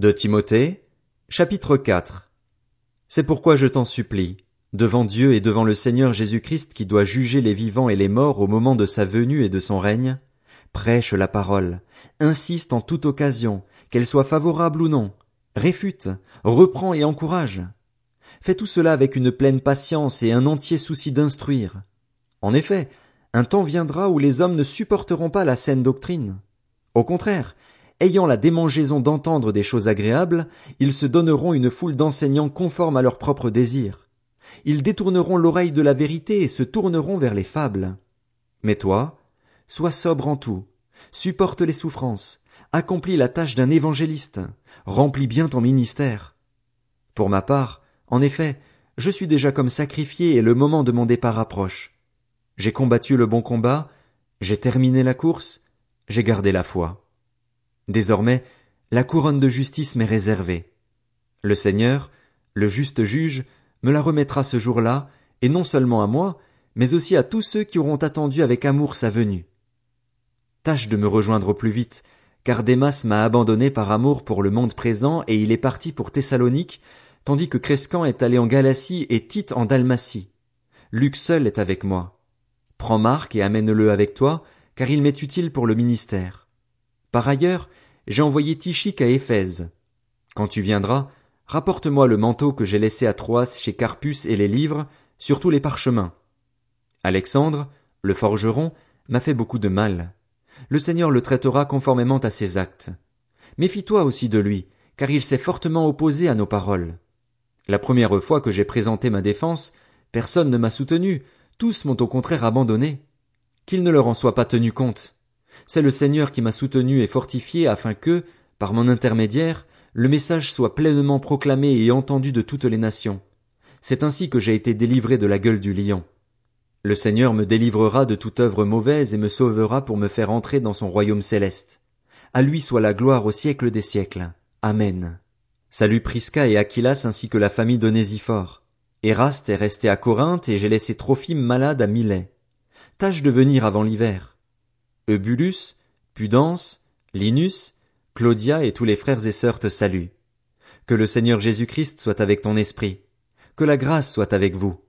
De Timothée, chapitre 4 C'est pourquoi je t'en supplie, devant Dieu et devant le Seigneur Jésus-Christ qui doit juger les vivants et les morts au moment de sa venue et de son règne, prêche la parole, insiste en toute occasion, qu'elle soit favorable ou non, réfute, reprend et encourage. Fais tout cela avec une pleine patience et un entier souci d'instruire. En effet, un temps viendra où les hommes ne supporteront pas la saine doctrine. Au contraire, ayant la démangeaison d'entendre des choses agréables, ils se donneront une foule d'enseignants conformes à leurs propres désirs. Ils détourneront l'oreille de la vérité et se tourneront vers les fables. Mais toi, sois sobre en tout, supporte les souffrances, accomplis la tâche d'un évangéliste, remplis bien ton ministère. Pour ma part, en effet, je suis déjà comme sacrifié et le moment de mon départ approche. J'ai combattu le bon combat, j'ai terminé la course, j'ai gardé la foi. Désormais, la couronne de justice m'est réservée. Le Seigneur, le juste juge, me la remettra ce jour-là, et non seulement à moi, mais aussi à tous ceux qui auront attendu avec amour sa venue. Tâche de me rejoindre au plus vite, car Démas m'a abandonné par amour pour le monde présent et il est parti pour Thessalonique, tandis que Crescan est allé en Galatie et Tite en Dalmatie. Luc seul est avec moi. Prends Marc et amène-le avec toi, car il m'est utile pour le ministère. Par ailleurs, j'ai envoyé Tichique à Éphèse. Quand tu viendras, rapporte-moi le manteau que j'ai laissé à Troas chez Carpus et les livres, surtout les parchemins. Alexandre, le forgeron, m'a fait beaucoup de mal. Le Seigneur le traitera conformément à ses actes. Méfie-toi aussi de lui, car il s'est fortement opposé à nos paroles. La première fois que j'ai présenté ma défense, personne ne m'a soutenu, tous m'ont au contraire abandonné. Qu'il ne leur en soit pas tenu compte. C'est le Seigneur qui m'a soutenu et fortifié afin que, par mon intermédiaire, le message soit pleinement proclamé et entendu de toutes les nations. C'est ainsi que j'ai été délivré de la gueule du lion. Le Seigneur me délivrera de toute œuvre mauvaise et me sauvera pour me faire entrer dans son royaume céleste. À lui soit la gloire au siècle des siècles. Amen. Salut Prisca et Aquilas ainsi que la famille d'Onésiphore. Eraste est resté à Corinthe et j'ai laissé Trophime malade à Milet. Tâche de venir avant l'hiver. Eubulus, Pudence, Linus, Claudia et tous les frères et sœurs te saluent. Que le Seigneur Jésus-Christ soit avec ton esprit. Que la grâce soit avec vous.